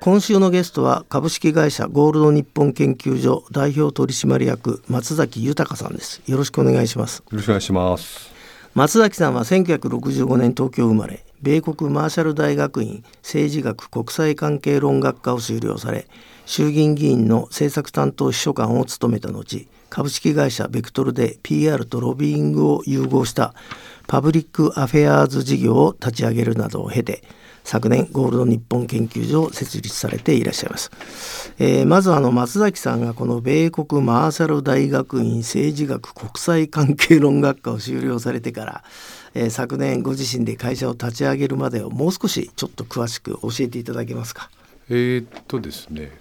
今週のゲストは株式会社ゴールド日本研究所代表取締役松崎豊さんです。よろしくお願いします。よろしくお願いします。松崎さんは1965年東京生まれ米国マーシャル大学院政治学国際関係論学科を修了され衆議院議員の政策担当秘書官を務めた後株式会社ベクトルで PR とロビーイングを融合したパブリックアフェアーズ事業を立ち上げるなどを経て昨年ゴールド日本研究所を設立されていらっしゃいます、えー、まずあの松崎さんがこの米国マーシャル大学院政治学国際関係論学科を修了されてから、えー、昨年ご自身で会社を立ち上げるまでをもう少しちょっと詳しく教えていただけますか。えー、っとですね。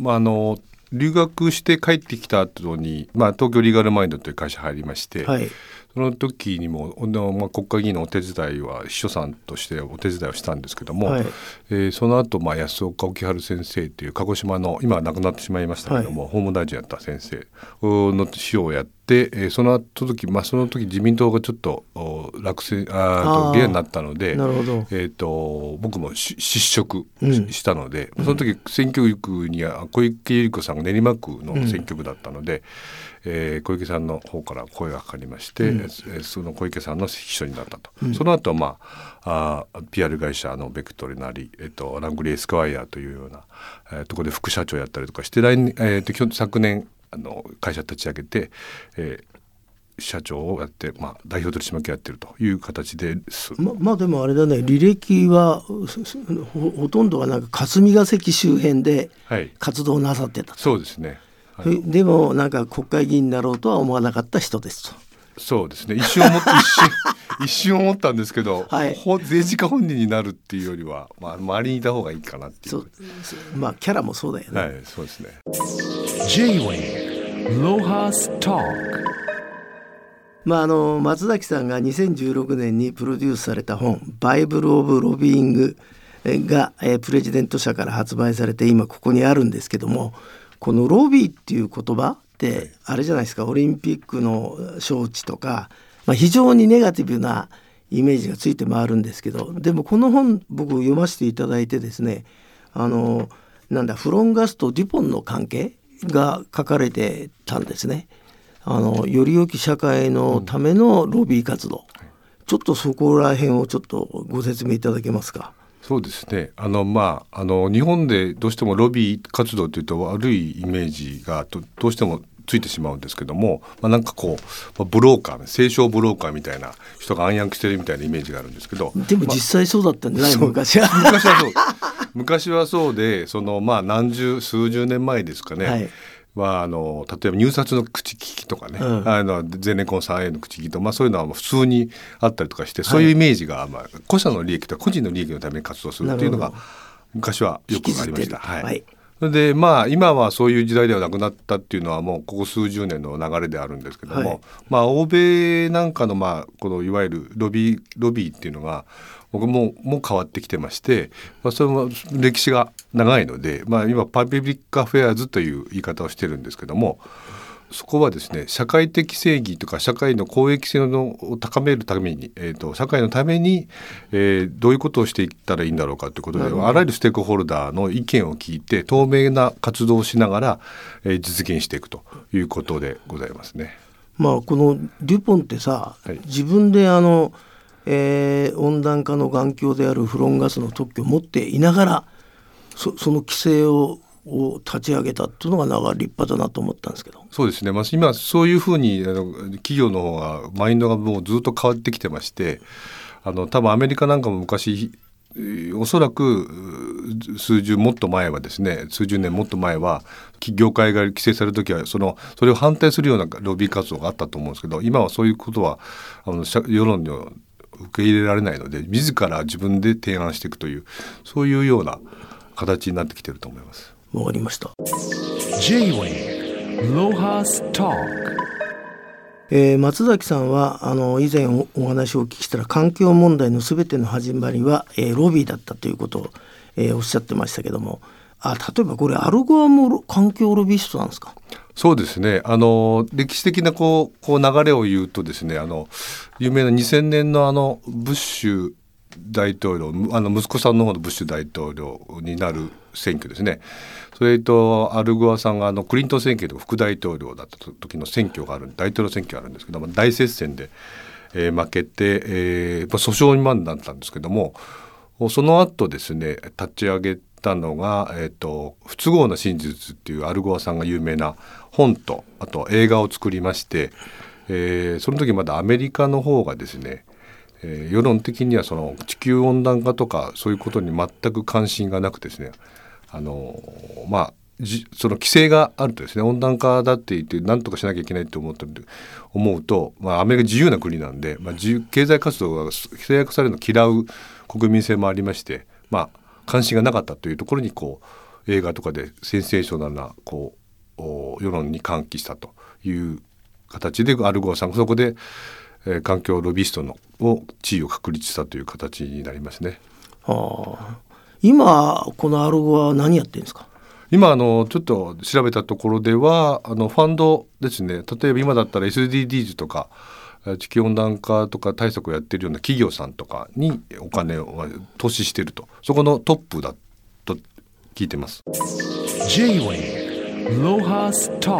まああの留学して帰ってきた後に、まあ、東京リーガルマインドという会社入りまして、はい、その時にも、まあ、国会議員のお手伝いは秘書さんとしてお手伝いをしたんですけども、はい、えー、その後、まあ安岡沖春先生という鹿児島の今は亡くなってしまいましたけども、はい、法務大臣やった先生の秘書をやって、えー、その後時、まあ、その時自民党がちょっと落選あと議員になったのでなるほど、えーと、僕も失職したので、うん、その時選挙区には小池百合子さんが練馬区の選挙区だったので。うんえー、小池さんの方から声がかかりまして、うん、その小池さんの秘書になったと、うん、その後まああ PR 会社のベクトルなり、えっと、ラングリー・エスクワイヤーというような、えー、ところで副社長やったりとかして来年、えーと、昨年あの会社立ち上げて、えー社長をやって、まあ、代表取締役やってるという形です。ままあでもあれだね履歴はほとんどがなんか霞が関周辺で活動なさってた、はい、そうですね。はい、でもなんか国会議員になろうとは思わなかった人ですと。そうですね。一瞬思った 一瞬一瞬思ったんですけど、はい、政治家本人になるっていうよりは、まあ、周りにいた方がいいかなっていう。まあキャラもそうだよね。はい、そうですね。J-Way まあ、あの松崎さんが2016年にプロデュースされた本「バイブル・オブ・ロビーイング」が、えー、プレジデント社から発売されて今ここにあるんですけどもこのロビーっていう言葉ってあれじゃないですか？オリンピックの招致とか、まあ、非常にネガティブなイメージがついて回るんですけどでもこの本僕読ませていただいてですねあのなんだフロンガスとデュポンの関係が書かれてたんですね。あのより良き社会のためのロビー活動、ちょっとそこら辺をちょっとご説明いただけますか。そうですね。あの、まあ、あの日本でどうしてもロビー活動というと悪いイメージがどうしてもついてしまうんですけども、まあ、なんかこうブローカー清少ブローカーみたいな人が暗躍してるみたいなイメージがあるんですけど。でも実際そうだったんじゃない、まあ、昔は。昔はそう昔はそうでそのまあ何十数十年前ですかね、はい。はあの例えば入札の口利きとかね、うん、あのゼネコンさんへの口利きと、まあ、そういうのは普通にあったりとかして、そういうイメージが、まあ、個社の利益と個人の利益のために活動するっていうのが昔はよくありました。はい、はい。でまあ今はそういう時代ではなくなったっていうのはもうここ数十年の流れであるんですけども、はい、まあ欧米なんかのまあこのいわゆるロビーロビーっていうのが僕もも変わってきてまして、まあ、それも歴史が長いので、まあ、今パブリックアフェアーズという言い方をしてるんですけどもそこはですね社会的正義とか社会の公益性を高めるために、えーと、社会のために、えー、どういうことをしていったらいいんだろうかということであらゆるステークホルダーの意見を聞いて透明な活動をしながら、えー、実現していくということでございますね。まあ、このデュポンってさ、はい、自分であのえー、温暖化の眼鏡であるフロンガスの特許を持っていながらそその規制をを立ち上げたっていうのがなんか立派だなと思ったんですけど。そうですね、まあ、今そういうふうにあの企業の方がマインドがもうずっと変わってきてましてあの多分アメリカなんかも昔おそらく数十もっと前はですね数十年もっと前は業界が規制される時はそのそれを反対するようなロビー活動があったと思うんですけど今はそういうことはあの世論の受け入れられないので自ら自分で提案していくというそういうような形になってきてると思います。わかりました。J-Way ロハスターえー、松崎さんはあの以前お話をお聞きしたら環境問題のすべての始まりは、えー、ロビーだったということを、えー、おっしゃってましたけどもあ例えばこれアルゴアも環境ロビーストなんですか？そうですね。あの歴史的なこうこう流れを言うとですねあの有名な2000年のあのブッシュ大統領あの息子さんの方のブッシュ大統領になる選挙ですね。それとアルゴアさんがあのクリントン選挙で副大統領だった時の選挙がある大統領選挙があるんですけども大接戦で、えー、負けて、えー、訴訟にまでなったんですけどもその後ですね立ち上げてたのが「えーと、不都合な真実」っていうアルゴアさんが有名な本とあと映画を作りまして、えー、その時まだアメリカの方がですねえ、世論的にはその地球温暖化とかそういうことに全く関心がなくですねあのまあその規制があるとですね温暖化だって言って何とかしなきゃいけないって思ってる思うと、まあ、アメリカ自由な国なんで、まあ、自由経済活動が制約されるのを嫌う国民性もありまして、まあ、関心がなかったというところにこう映画とかでセンセーショナルなこう世論に喚起したという形でアルゴアさんがそこで、えー、環境ロビストのを地位を確立したという形になりますね。はあ今このアルゴは何やってるんですか？今あのちょっと調べたところではあのファンドですね。例えば今だったら SDGs とか地球温暖化とか対策をやってるような企業さんとかにお金を投資してると。そこのトップだと聞いてます。J-Way ロハスタ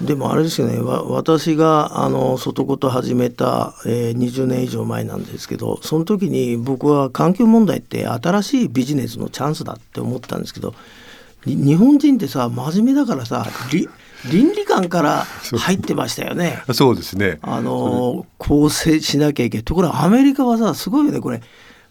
でもあれですよね。私があの外事始めた、えー、20年以上前なんですけどその時に僕は環境問題って新しいビジネスのチャンスだって思ったんですけど日本人ってさ真面目だからさ倫理観から入ってましたよね。そうですねあの構成しなきゃいけないところアメリカはさすごいよねこれ。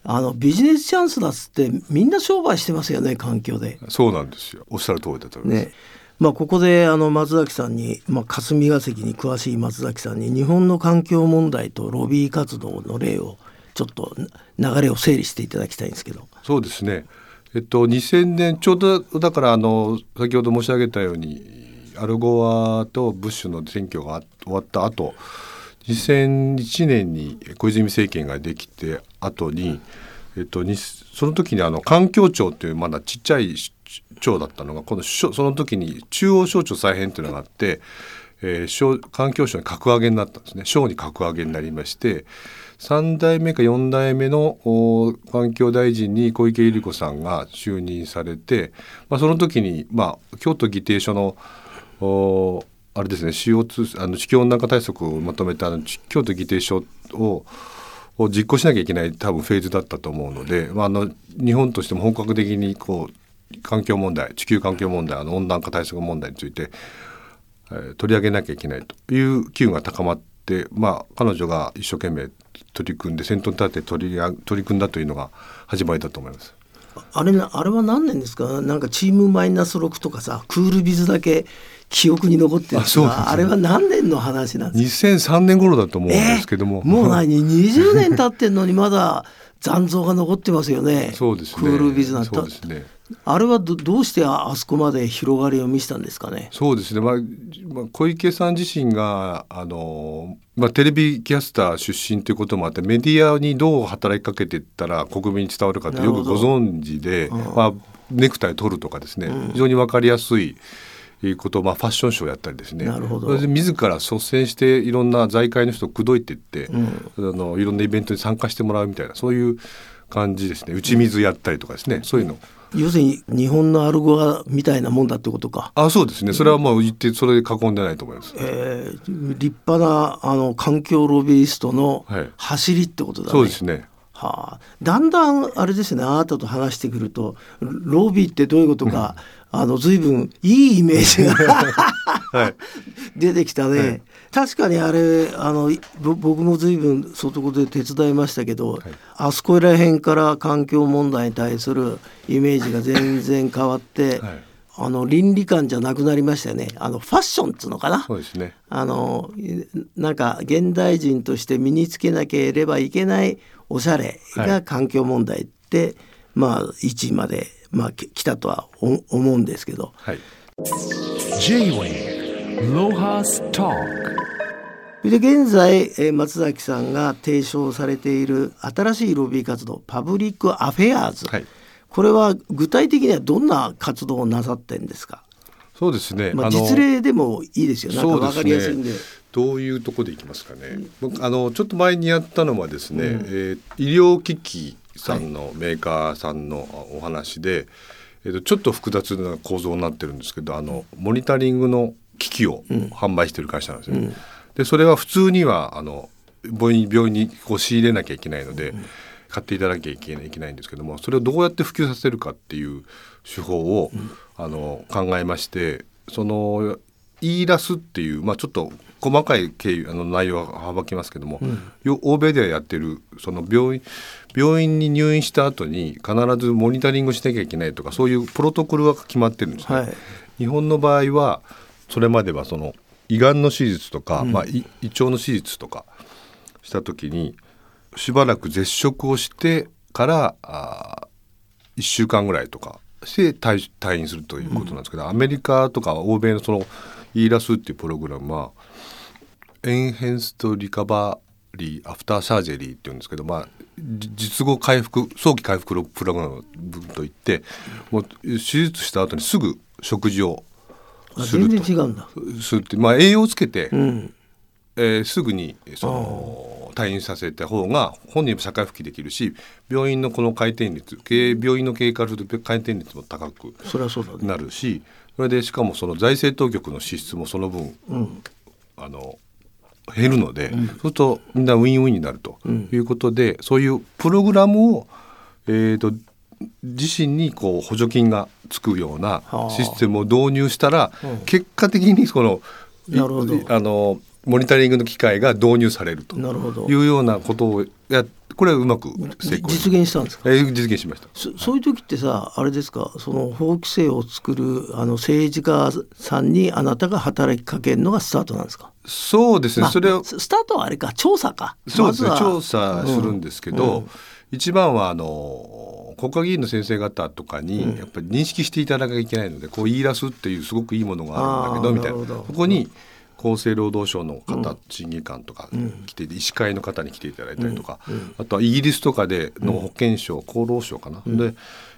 あのビジネスチャンスだっつってみんな商売してますよね環境で。そうなんですよおっしゃる通りだと思います。ねまあ、ここであの松崎さんに、まあ、霞が関に詳しい松崎さんに日本の環境問題とロビー活動の例をちょっと流れを整理していただきたいんですけど。そうですねえっと、2000年ちょうどだからあの先ほど申し上げたようにアルゴアとブッシュの選挙が終わった後2001年に小泉政権ができて後に、えっと、にその時にあの環境庁というまだちっちゃい庁だったのがこのその時に中央省庁再編というのがあって、えー、環境省に格上げになったんですね。省に格上げになりまして3代目か4代目の環境大臣に小池百合子さんが就任されて、まあ、その時に、まあ、京都議定書のあれですね CO2 あの地球温暖化対策をまとめた京都議定書をを実行しなきゃいけない多分フェーズだったと思うので、まあ、あの日本としても本格的にこう環境問題地球環境問題あの温暖化対策問題について、えー、取り上げなきゃいけないという機運が高まって、まあ、彼女が一生懸命取り組んで先頭に立って取り取り組んだというのが始まりだと思います。あれあれは何年ですか？なんかチームマイナス6とかさクールビズだけ記憶に残ってるああれは何年の話なんですか？2003年頃だと思うんですけども、えー、もう何20年経ってんのにまだ残像が残ってますよねそうですねクールビズなんてそうですねあれはどどうしてあそこまで広がりを見せたんですかね？そうですね。まあ、まあ、小池さん自身があのまあテレビキャスター出身ということもあってメディアにどう働きかけていったら国民に伝わるかってよくご存知で、うん、まあネクタイ取るとかですね、うん、非常にわかりやすい。ことまあ、ファッションショーやったりですね。なるほど。自ら率先していろんな財界の人を口説いていって、うん、あのいろんなイベントに参加してもらうみたいなそういう感じですね。打ち水やったりとかですね、そういうの。要するに日本のアルゴアみたいなもんだってことか。あそうですね。それはもう言ってそれで囲んでないと思います。えー、立派なあの環境ロビーストの走りってことだね。そうですね。はあ、だんだんあれですねあなたと話してくるとロビーってどういうことか、あの随分いいイメージがはい、出てきたね、はい、確かにあれあの僕も随分外子で手伝いましたけど、はい、あそこら辺から環境問題に対するイメージが全然変わって、はい、あの倫理観じゃなくなりましたよね。あのファッションっつうのかな？そうですね。あのなんか現代人として身につけなければいけないおしゃれが環境問題って、まあ1位までまあ、来たとは思うんですけど。はい、で現在松崎さんが提唱されている新しいロビー活動パブリックアフェアーズ、はい、これは具体的にはどんな活動をなさってんですか？そうですね、まあ、実例でもいいですよ。なんか分かりやすいんで。どういうとこでいきますかね。僕あのちょっと前にやったのはですね、うん、えー、医療機器さんのメーカーさんのお話で、はい、えー、とちょっと複雑な構造になってるんですけど、あのモニタリングの機器を販売してる会社なんですね。うん、でそれは普通にはあの病院病院にこう仕入れなきゃいけないので、うん、買っていただきゃいけないいけないんですけども、それをどうやって普及させるかっていう手法を、あの考えまして、そのイーラスっていう、まあ、ちょっと細かい経緯あの内容は省きますけども、うん、欧米ではやってるその病院病院に入院した後に必ずモニタリングしなきゃいけないとかそういうプロトコルが決まってるんですね。はい、日本の場合はそれまではその胃がんの手術とか、うん、まあ、胃腸の手術とかした時にしばらく絶食をしてからあ1週間ぐらいとかして退退院するということなんですけど、うん、アメリカとか欧米のそのイーラスっていうプログラムはエンヘンストリカバリーアフターサージェリーっていうんですけど、まあ、術後回復早期回復プログラムといってもう手術した後にすぐ食事をすると。全然違うんだ。するって、まあ、栄養をつけて、うん、えー、すぐにその退院させた方が本人も社会復帰できるし病院のこの回転率病院の経営からすると回転率も高くなるしそれでしかもその財政当局の支出もその分、うん、あの減るので、うん、そうするとみんなウィンウィンになるということで、うん、そういうプログラムを、えーと、自身にこう補助金がつくようなシステムを導入したら、結果的にそのあのモニタリングの機械が導入されるというようなことをやこれはうまく成功実現したんですか、えー、実現しました。そそういう時ってさあれですか？その法規制を作るあの政治家さんにあなたが働きかけるのがスタートなんですか？そうですね。それをスタートはあれか。調査か。そうですね、ま、調査するんですけど、うん。うん、一番はあの国会議員の先生方とかにやっぱり認識していただかなきゃいけないので、こう言い出すっていうすごくいいものがあるんだけどみたいな。そこに、厚生労働省の方、審議官とか来て、医師会の方に来ていただいたりとか、あとはイギリスとかでの保健省、厚労省かな、で、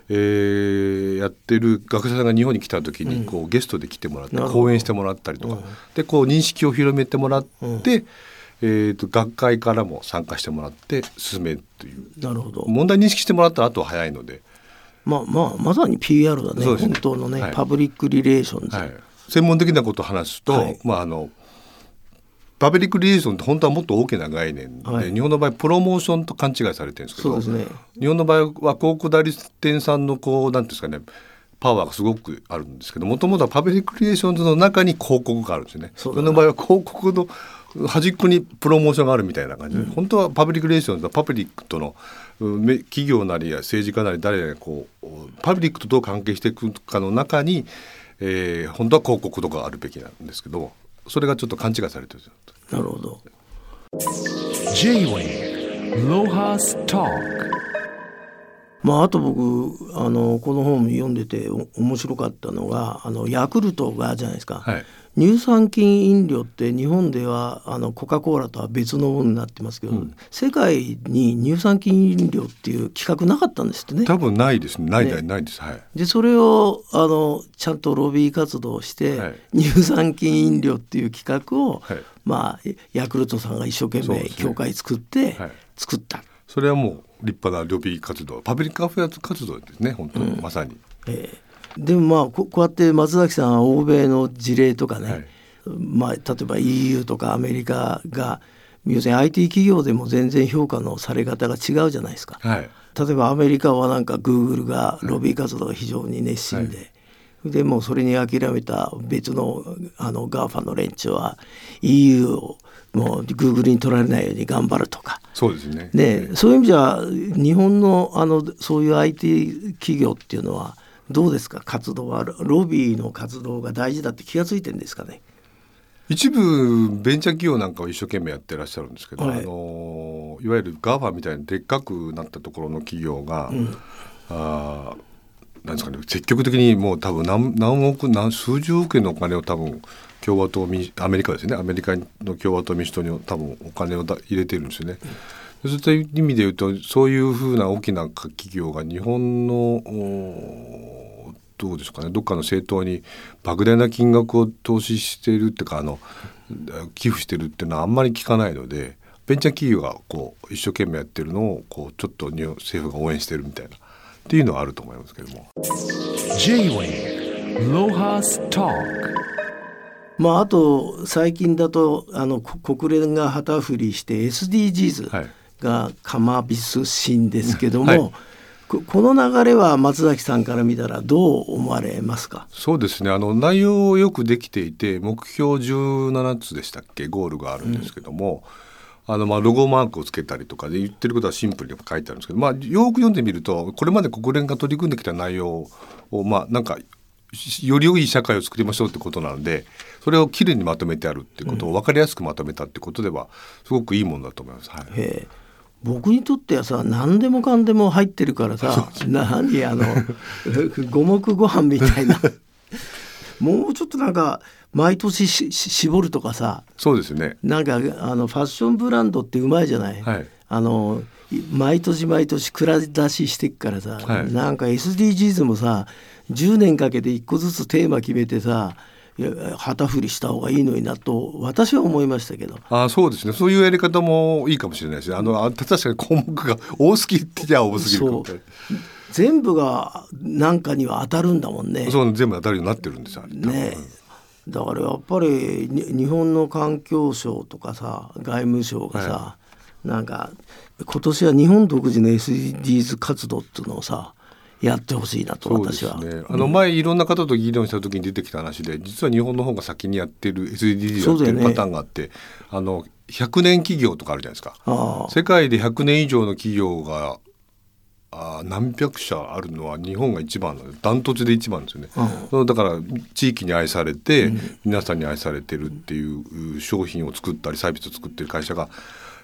えー、やってる学者さんが日本に来た時にこう、ゲストで来てもらって講演してもらったりとか、でこう認識を広めてもらって、えーと、学会からも参加してもらって進めるという。なるほど。問題認識してもらったらあとは早いので。まあまあ、まさに PR だね本当のね、はい、パブリックリレーションズ、はい。専門的なことを話すと、はい、まああのパブリックリレーションって本当はもっと大きな概念で、はい、日本の場合プロモーションと勘違いされてるんですけど、ね、日本の場合は広告代理店さんのこうなんですかねパワーがすごくあるんですけどもともとはパブリックリレーションズの中に広告があるんですよね。その場合は広告の端っこにプロモーションがあるみたいな感じで、うん、本当はパブリックリレーションズはパブリックとの企業なりや政治家なり誰々がこうパブリックとどう関係していくかの中にえー、本当は広告とかあるべきなんですけどそれがちょっと勘違いされてるなるほど。J-Way ロハスターまあ、あと僕あのこの本読んでて面白かったのがあのヤクルトがじゃないですか、はい、乳酸菌飲料って日本ではあのコカ・コーラとは別のものになってますけど、うん、世界に乳酸菌飲料っていう企画なかったんですってね。多分ないです。ねない、ね、ないです。はい。でそれをあのちゃんとロビー活動して、はい、乳酸菌飲料っていう企画を、はい、まあヤクルトさんが一生懸命協会作って、作った。それはもう立派なロビー活動。パブリックアフェア活動ですね本当、うん、まさに、えーでもまあこうやって松崎さんは欧米の事例とかね、はい、まあ、例えば EU とかアメリカが要するに IT 企業でも全然評価のされ方が違うじゃないですか。はい、例えばアメリカはなんかグーグルがロビー活動が非常に熱心で、はい、でもそれに諦めた別のあの GAFA の連中は EU をもうグーグルに取られないように頑張るとか。そうですね。でそういう意味じゃ日本のあのそういう IT 企業っていうのはどうですか？活動はロビーの活動が大事だって気が付いてんですかね？一部ベンチャー企業なんかを一生懸命やってらっしゃるんですけど、はい、あのいわゆる GAFA みたいにでっかくなったところの企業が、うん、あなんですかね積極的にもう多分何何億何数十億円のお金を多分共和党アメリカですね。アメリカの共和党民主党に多分お金をだ入れてるんですよね。うんそういった意味で言うとそういうふうな大きな企業が日本のどうですかねどっかの政党に莫大な金額を投資しているっていうかあの寄付してるっていうのはあんまり聞かないのでベンチャー企業がこう一生懸命やってるのをこうちょっと日本政府が応援してるみたいなっていうのはあると思いますけども。J-Way ロハスターまあ、あと最近だとあの国連が旗振りして SDGs がカマビスンですけども、はい。はいこの流れは松崎さんから見たらどう思われますか？そうですね。あの内容よくできていて目標17つでしたっけ？ゴールがあるんですけども、うん、あのまあロゴマークをつけたりとかで言ってることはシンプルに書いてあるんですけど、まあ、よく読んでみるとこれまで国連が取り組んできた内容をまあなんかより良い社会を作りましょうってことなのでそれをきれいにまとめてあるっていうことを分かりやすくまとめたってことではすごくいいものだと思います。はい、僕にとってはさ何でもかんでも入ってるからさ何あの 五目ご飯みたいな。もうちょっとなんか毎年し絞るとかさそうですね。なんかあのファッションブランドってうまいじゃない、はい、あの毎年毎年蔵出ししてっからさ、はい、なんか SDGs もさ10年かけて1個ずつテーマ決めてさ旗振りした方がいいのになと私は思いましたけど。あそうですね。そういうやり方もいいかもしれないですね。あの確かに項目が多すぎてじゃ多すぎるか全部が何かには当たるんだもんね。そう全部当たるようになってるんですよね。だからやっぱり日本の環境省とかさ外務省がさ、はい、なんか今年は日本独自の SDGs 活動っていうのをさやってほしいなと私は。ね、あの前いろんな方と議論した時に出てきた話で実は日本の方が先にやってる SDGs やってるパターンがあって、ね、あの100年企業とかあるじゃないですか。世界で100年以上の企業があ何百社あるのは日本が一番ダントツで一番ですよね、うん、だから地域に愛されて、皆さんに愛されてるっていう商品を作ったりサービスを作ってる会社が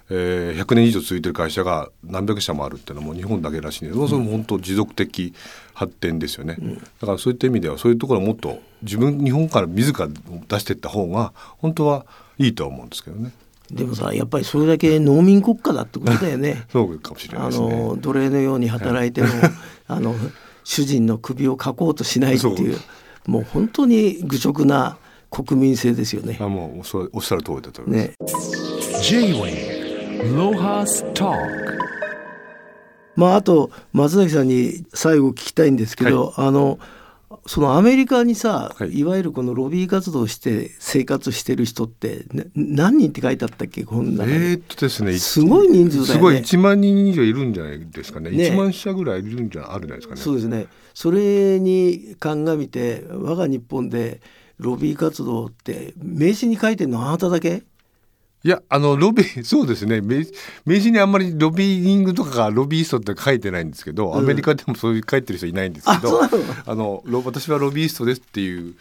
えー、100年以上続いてる会社が何百社もあるっていうのはもう日本だけらしいんで、うん、それも本当持続的発展ですよね、うん、だからそういった意味ではそういうところをもっと自分日本から自ら出していった方が本当はいいとは思うんですけどね。でもさやっぱりそれだけ農民国家だってことだよね。そうかもしれない、ね、あの奴隷のように働いても、はい、あの主人の首をかこうとしないっていうもう本当に愚直な国民性ですよね。あもうそおっしゃる通りだと思います。ねまああと松崎さんに最後聞きたいんですけど、はい、あのそのアメリカにさ、はい、いわゆるこのロビー活動して生活してる人って何人って書いてあったっけ？こんなえー、っとですねすごい人数だよね。すごい1万人以上いるんじゃないですかね。ね。1万社ぐらいいるんじゃあるんじゃないですかね。そうですね。それに鑑みて我が日本でロビー活動って名刺に書いてるの？あなただけ？いやあのロビー そうですね。名刺にあんまりロビーイングとかがロビーストって書いてないんですけど、うん、アメリカでもそういう書いてる人いないんですけどあの。私はロビーストですっていう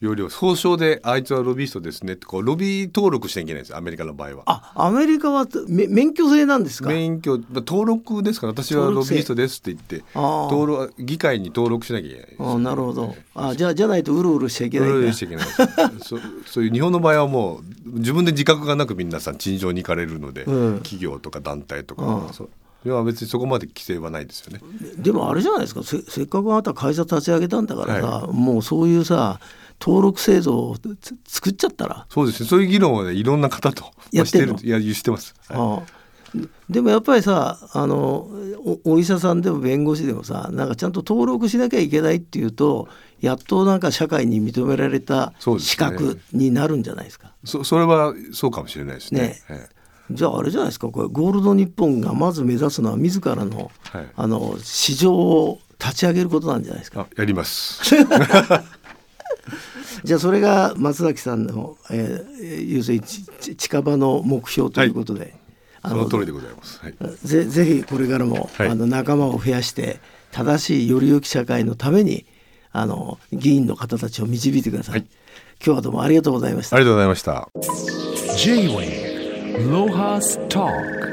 よりは総称であいつはロビーストですねってこうロビー登録しなきゃいけないんですアメリカの場合は。あアメリカは免許制なんですか？免許登録ですか？ら私はロビーストですって言って登録議会に登録しなきゃいけない、ね、あなるほど。あじゃあじゃないとうろうろしちゃいけないんだ。うろうろしちゃいけないそそういう日本の場合はもう自分で自覚がなく皆さん陳情に行かれるので、うん、企業とか団体とか、うん、そいや別にそこまで規制はないですよね。でもあれじゃないですか。せっかくあなた会社立ち上げたんだからさ、はい、もうそういうさ登録制度を作っちゃったら。そうですね。そういう議論を、ね、いろんな方とやってるいやしてます、はい、あでもやっぱりさあのお医者さんでも弁護士でもさなんかちゃんと登録しなきゃいけないっていうとやっとなんか社会に認められた資格になるんじゃないですか？そ、ね、それはそうかもしれないですね。ね。じゃああれじゃないですか？これゴールド日本がまず目指すのは自らのはい、あの市場を立ち上げることなんじゃないですか？やります。じゃあそれが松崎さんの、えー、要するに近場の目標ということで、はい、その通りでございます。はい、ぜぜひこれからも、はい、あの仲間を増やして正しいより良き社会のためにあの議員の方たちを導いてください。はい、今日はどうもありがとうございました。ありがとうございました。J-Way ロハスター